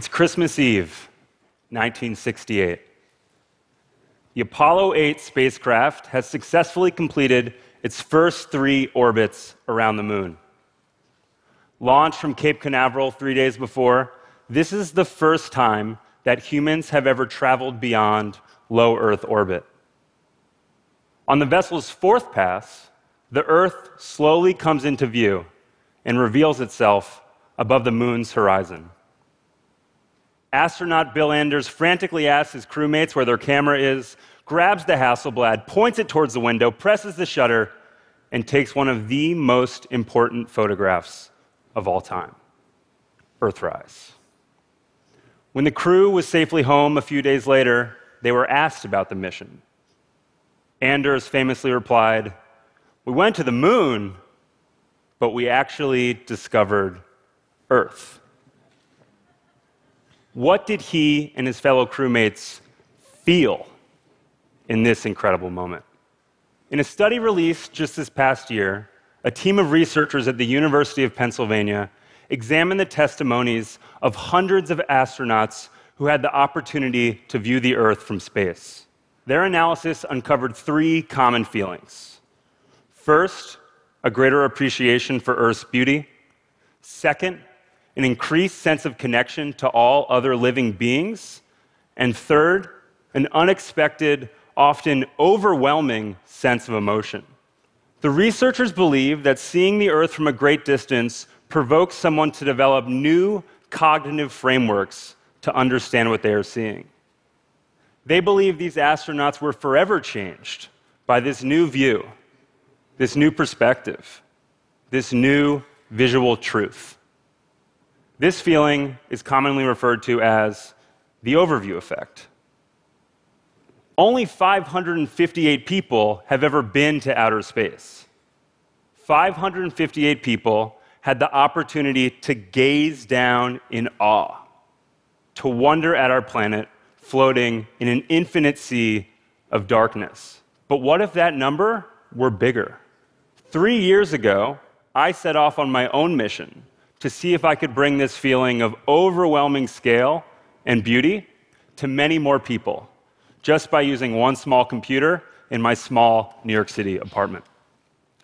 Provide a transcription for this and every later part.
It's Christmas Eve, 1968. The Apollo 8 spacecraft has successfully completed its first three orbits around the moon. Launched from Cape Canaveral three days before, this is the first time that humans have ever traveled beyond low Earth orbit. On the vessel's fourth pass, the Earth slowly comes into view and reveals itself above the moon's horizon. Astronaut Bill Anders frantically asks his crewmates where their camera is, grabs the Hasselblad, points it towards the window, presses the shutter, and takes one of the most important photographs of all time Earthrise. When the crew was safely home a few days later, they were asked about the mission. Anders famously replied, We went to the moon, but we actually discovered Earth. What did he and his fellow crewmates feel in this incredible moment? In a study released just this past year, a team of researchers at the University of Pennsylvania examined the testimonies of hundreds of astronauts who had the opportunity to view the Earth from space. Their analysis uncovered three common feelings. First, a greater appreciation for Earth's beauty. Second, an increased sense of connection to all other living beings. And third, an unexpected, often overwhelming sense of emotion. The researchers believe that seeing the Earth from a great distance provokes someone to develop new cognitive frameworks to understand what they are seeing. They believe these astronauts were forever changed by this new view, this new perspective, this new visual truth. This feeling is commonly referred to as the overview effect. Only 558 people have ever been to outer space. 558 people had the opportunity to gaze down in awe, to wonder at our planet floating in an infinite sea of darkness. But what if that number were bigger? Three years ago, I set off on my own mission to see if I could bring this feeling of overwhelming scale and beauty to many more people just by using one small computer in my small New York City apartment.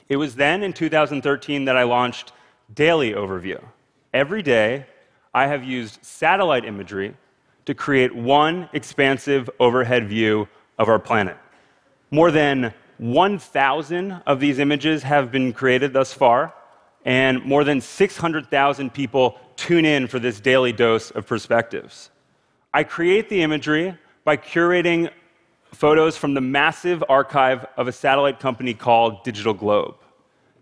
It was then in 2013 that I launched Daily Overview. Every day, I have used satellite imagery to create one expansive overhead view of our planet. More than 1,000 of these images have been created thus far, and more than 600,000 people tune in for this daily dose of perspectives. I create the imagery by curating photos from the massive archive of a satellite company called DigitalGlobe.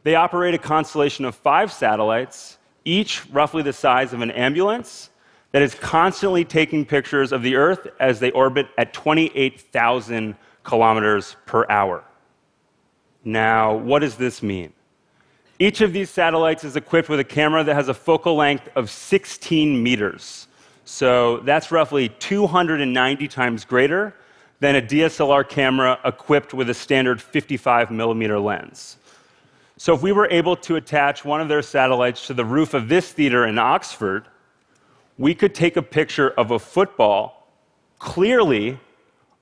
They operate a constellation of five satellites, each roughly the size of an ambulance, that is constantly taking pictures of the Earth as they orbit at 28,000 kilometers per hour. Now, what does this mean? Each of these satellites is equipped with a camera that has a focal length of 16 meters. So that's roughly 290 times greater than a DSLR camera equipped with a standard 55 millimeter lens. So if we were able to attach one of their satellites to the roof of this theater in Oxford, we could take a picture of a football clearly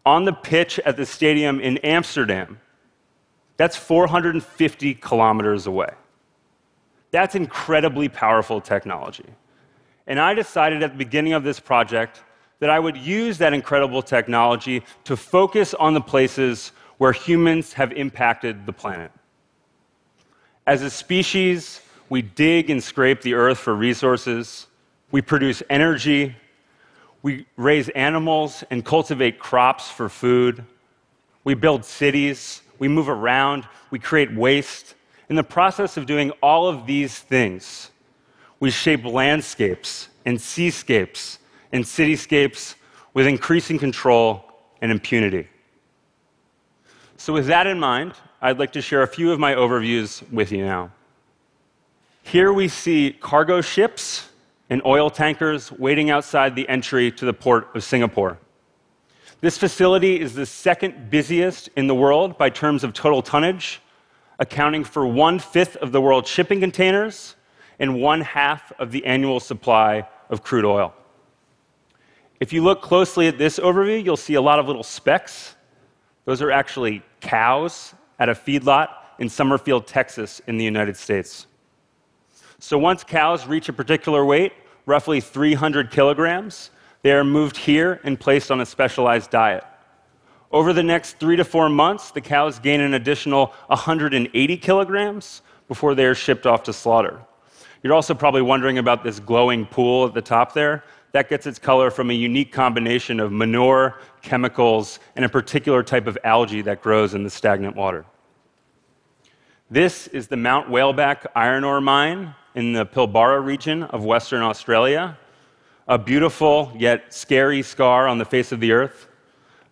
on the pitch at the stadium in Amsterdam. That's 450 kilometers away. That's incredibly powerful technology. And I decided at the beginning of this project that I would use that incredible technology to focus on the places where humans have impacted the planet. As a species, we dig and scrape the earth for resources, we produce energy, we raise animals and cultivate crops for food, we build cities, we move around, we create waste, in the process of doing all of these things, we shape landscapes and seascapes and cityscapes with increasing control and impunity. So, with that in mind, I'd like to share a few of my overviews with you now. Here we see cargo ships and oil tankers waiting outside the entry to the port of Singapore. This facility is the second busiest in the world by terms of total tonnage accounting for one fifth of the world's shipping containers and one half of the annual supply of crude oil. If you look closely at this overview, you'll see a lot of little specks. Those are actually cows at a feedlot in Summerfield, Texas, in the United States. So once cows reach a particular weight, roughly 300 kilograms, they are moved here and placed on a specialized diet. Over the next three to four months, the cows gain an additional 180 kilograms before they are shipped off to slaughter. You're also probably wondering about this glowing pool at the top there. That gets its color from a unique combination of manure, chemicals, and a particular type of algae that grows in the stagnant water. This is the Mount Whaleback iron ore mine in the Pilbara region of Western Australia, a beautiful yet scary scar on the face of the earth.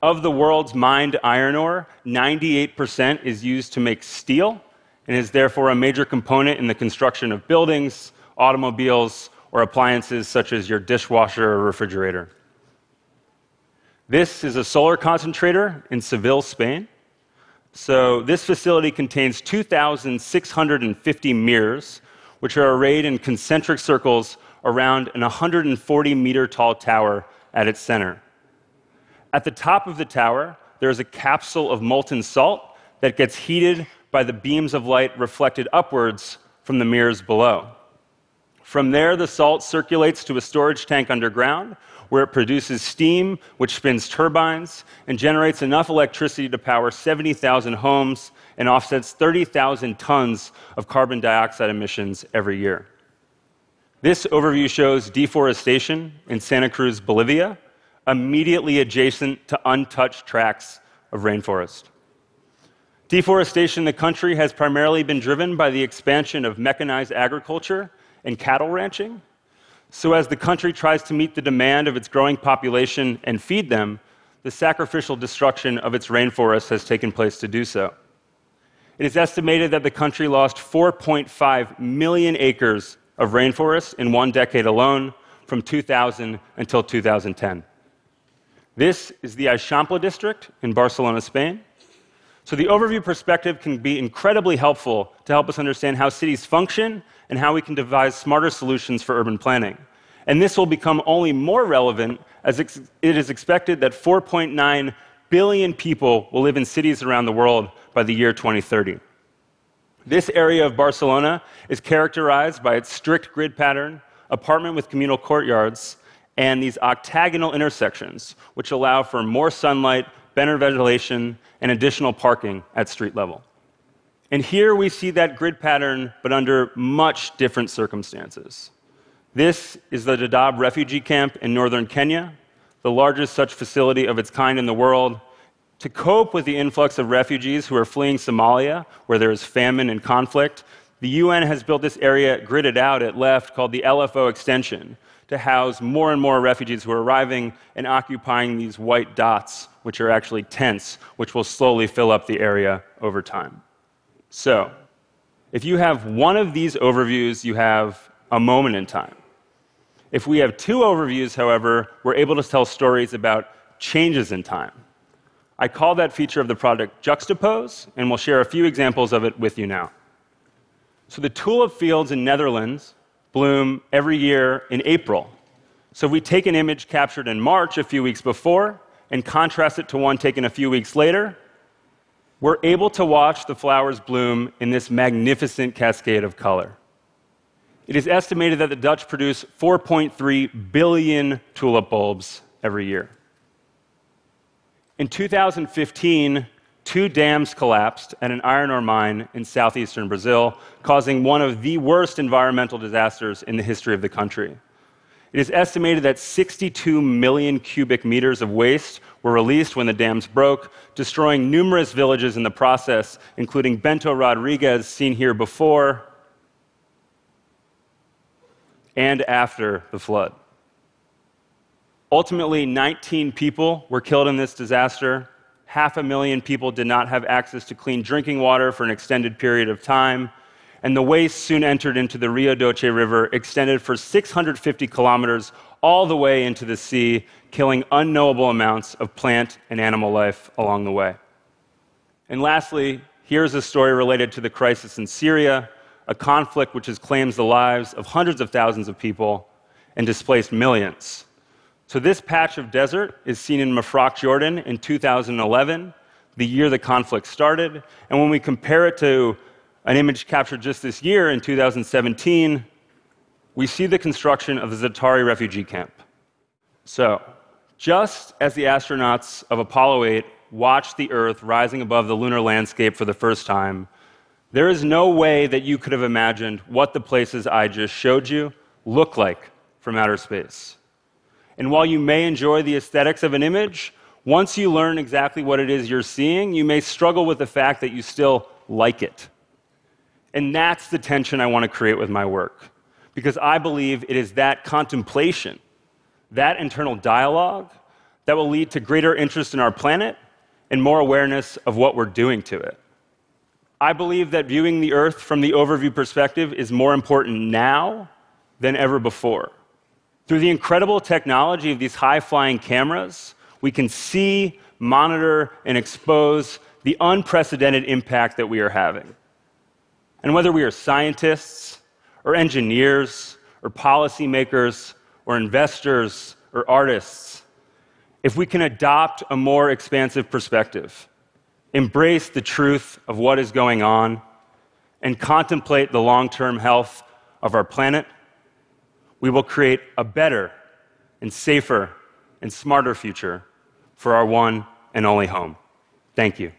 Of the world's mined iron ore, 98% is used to make steel and is therefore a major component in the construction of buildings, automobiles, or appliances such as your dishwasher or refrigerator. This is a solar concentrator in Seville, Spain. So, this facility contains 2,650 mirrors, which are arrayed in concentric circles around an 140 meter tall tower at its center. At the top of the tower, there is a capsule of molten salt that gets heated by the beams of light reflected upwards from the mirrors below. From there, the salt circulates to a storage tank underground where it produces steam, which spins turbines and generates enough electricity to power 70,000 homes and offsets 30,000 tons of carbon dioxide emissions every year. This overview shows deforestation in Santa Cruz, Bolivia, immediately adjacent to untouched tracts of rainforest. Deforestation in the country has primarily been driven by the expansion of mechanized agriculture and cattle ranching. So, as the country tries to meet the demand of its growing population and feed them, the sacrificial destruction of its rainforest has taken place to do so. It is estimated that the country lost 4.5 million acres of rainforest in one decade alone, from 2000 until 2010. This is the Eixample district in Barcelona, Spain. So, the overview perspective can be incredibly helpful to help us understand how cities function and how we can devise smarter solutions for urban planning. And this will become only more relevant as it is expected that 4.9 billion people will live in cities around the world by the year 2030. This area of Barcelona is characterized by its strict grid pattern, apartment with communal courtyards, and these octagonal intersections, which allow for more sunlight, better ventilation, and additional parking at street level. And here we see that grid pattern, but under much different circumstances. This is the Dadaab refugee camp in northern Kenya, the largest such facility of its kind in the world. To cope with the influx of refugees who are fleeing Somalia, where there is famine and conflict, the UN has built this area gridded out at left called the LFO extension to house more and more refugees who are arriving and occupying these white dots, which are actually tents, which will slowly fill up the area over time. So, if you have one of these overviews, you have a moment in time. If we have two overviews, however, we're able to tell stories about changes in time. I call that feature of the product Juxtapose, and we'll share a few examples of it with you now. So, the tulip fields in Netherlands bloom every year in April. So, we take an image captured in March, a few weeks before, and contrast it to one taken a few weeks later, we're able to watch the flowers bloom in this magnificent cascade of color. It is estimated that the Dutch produce 4.3 billion tulip bulbs every year. In 2015, two dams collapsed at an iron ore mine in southeastern Brazil, causing one of the worst environmental disasters in the history of the country. It is estimated that 62 million cubic meters of waste were released when the dams broke, destroying numerous villages in the process, including Bento Rodrigues, seen here before and after the flood. Ultimately, 19 people were killed in this disaster. Half a million people did not have access to clean drinking water for an extended period of time and the waste soon entered into the Rio Doce River, extended for 650 kilometers all the way into the sea, killing unknowable amounts of plant and animal life along the way. And lastly, here's a story related to the crisis in Syria, a conflict which has claimed the lives of hundreds of thousands of people and displaced millions. So, this patch of desert is seen in Mafraq, Jordan in 2011, the year the conflict started. And when we compare it to an image captured just this year in 2017, we see the construction of the Zaatari refugee camp. So, just as the astronauts of Apollo 8 watched the Earth rising above the lunar landscape for the first time, there is no way that you could have imagined what the places I just showed you look like from outer space. And while you may enjoy the aesthetics of an image, once you learn exactly what it is you're seeing, you may struggle with the fact that you still like it. And that's the tension I want to create with my work. Because I believe it is that contemplation, that internal dialogue, that will lead to greater interest in our planet and more awareness of what we're doing to it. I believe that viewing the Earth from the overview perspective is more important now than ever before. Through the incredible technology of these high flying cameras, we can see, monitor, and expose the unprecedented impact that we are having. And whether we are scientists, or engineers, or policymakers, or investors, or artists, if we can adopt a more expansive perspective, embrace the truth of what is going on, and contemplate the long term health of our planet, we will create a better and safer and smarter future for our one and only home. Thank you.